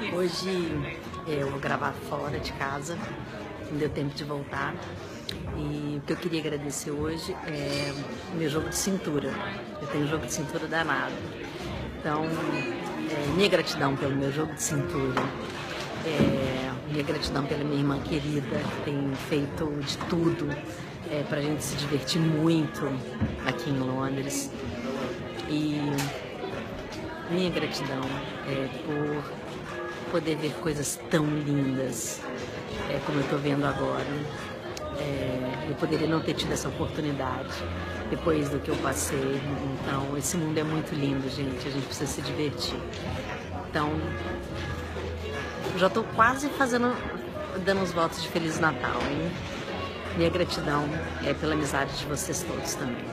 Hoje eu vou gravar fora de casa, não deu tempo de voltar. E o que eu queria agradecer hoje é meu jogo de cintura. Eu tenho um jogo de cintura danado. Então, é, minha gratidão pelo meu jogo de cintura. É, minha gratidão pela minha irmã querida, que tem feito de tudo é, para a gente se divertir muito aqui em Londres. E minha gratidão é por poder ver coisas tão lindas é, como eu estou vendo agora. É, eu poderia não ter tido essa oportunidade depois do que eu passei. Então, esse mundo é muito lindo, gente. A gente precisa se divertir. Então, já estou quase fazendo, dando os votos de Feliz Natal, hein? Minha gratidão é pela amizade de vocês todos também.